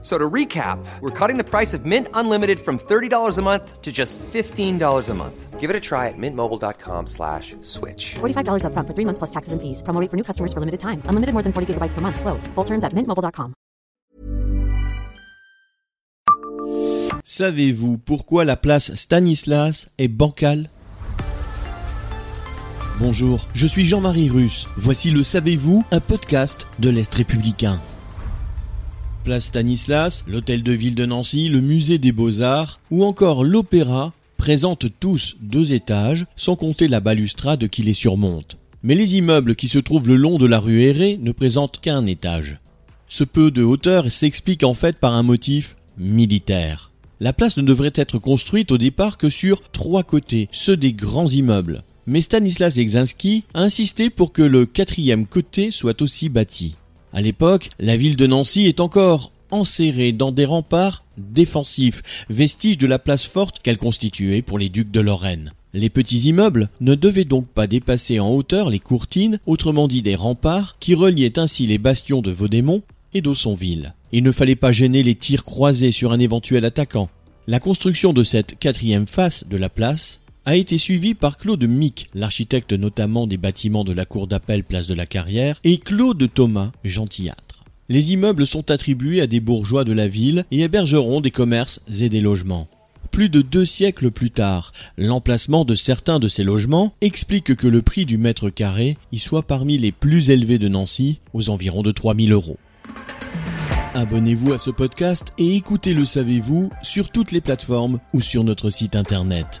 So to recap, we're cutting the price of Mint Unlimited from $30 a month to just $15 a month. Give it a try at mintmobile.com slash switch. $45 upfront for three months plus taxes and fees. Promo rate for new customers for limited time. Unlimited more than 40 gigabytes per month. Slows. Full terms at mintmobile.com. Savez-vous pourquoi la place Stanislas est bancale? Bonjour, je suis Jean-Marie Russe. Voici le Savez-vous, un podcast de l'Est républicain. Place Stanislas, l'hôtel de ville de Nancy, le musée des beaux-arts ou encore l'opéra présentent tous deux étages, sans compter la balustrade qui les surmonte. Mais les immeubles qui se trouvent le long de la rue Erré ne présentent qu'un étage. Ce peu de hauteur s'explique en fait par un motif militaire. La place ne devrait être construite au départ que sur trois côtés, ceux des grands immeubles. Mais Stanislas Egzinski a insisté pour que le quatrième côté soit aussi bâti. À l'époque, la ville de Nancy est encore enserrée dans des remparts défensifs, vestiges de la place forte qu'elle constituait pour les ducs de Lorraine. Les petits immeubles ne devaient donc pas dépasser en hauteur les courtines, autrement dit des remparts, qui reliaient ainsi les bastions de Vaudémont et d'Aussonville. Il ne fallait pas gêner les tirs croisés sur un éventuel attaquant. La construction de cette quatrième face de la place a été suivie par Claude Mick, l'architecte notamment des bâtiments de la cour d'appel place de la Carrière, et Claude Thomas, gentillâtre. Les immeubles sont attribués à des bourgeois de la ville et hébergeront des commerces et des logements. Plus de deux siècles plus tard, l'emplacement de certains de ces logements explique que le prix du mètre carré y soit parmi les plus élevés de Nancy, aux environs de 3000 euros. Abonnez-vous à ce podcast et écoutez Le Savez-vous sur toutes les plateformes ou sur notre site internet.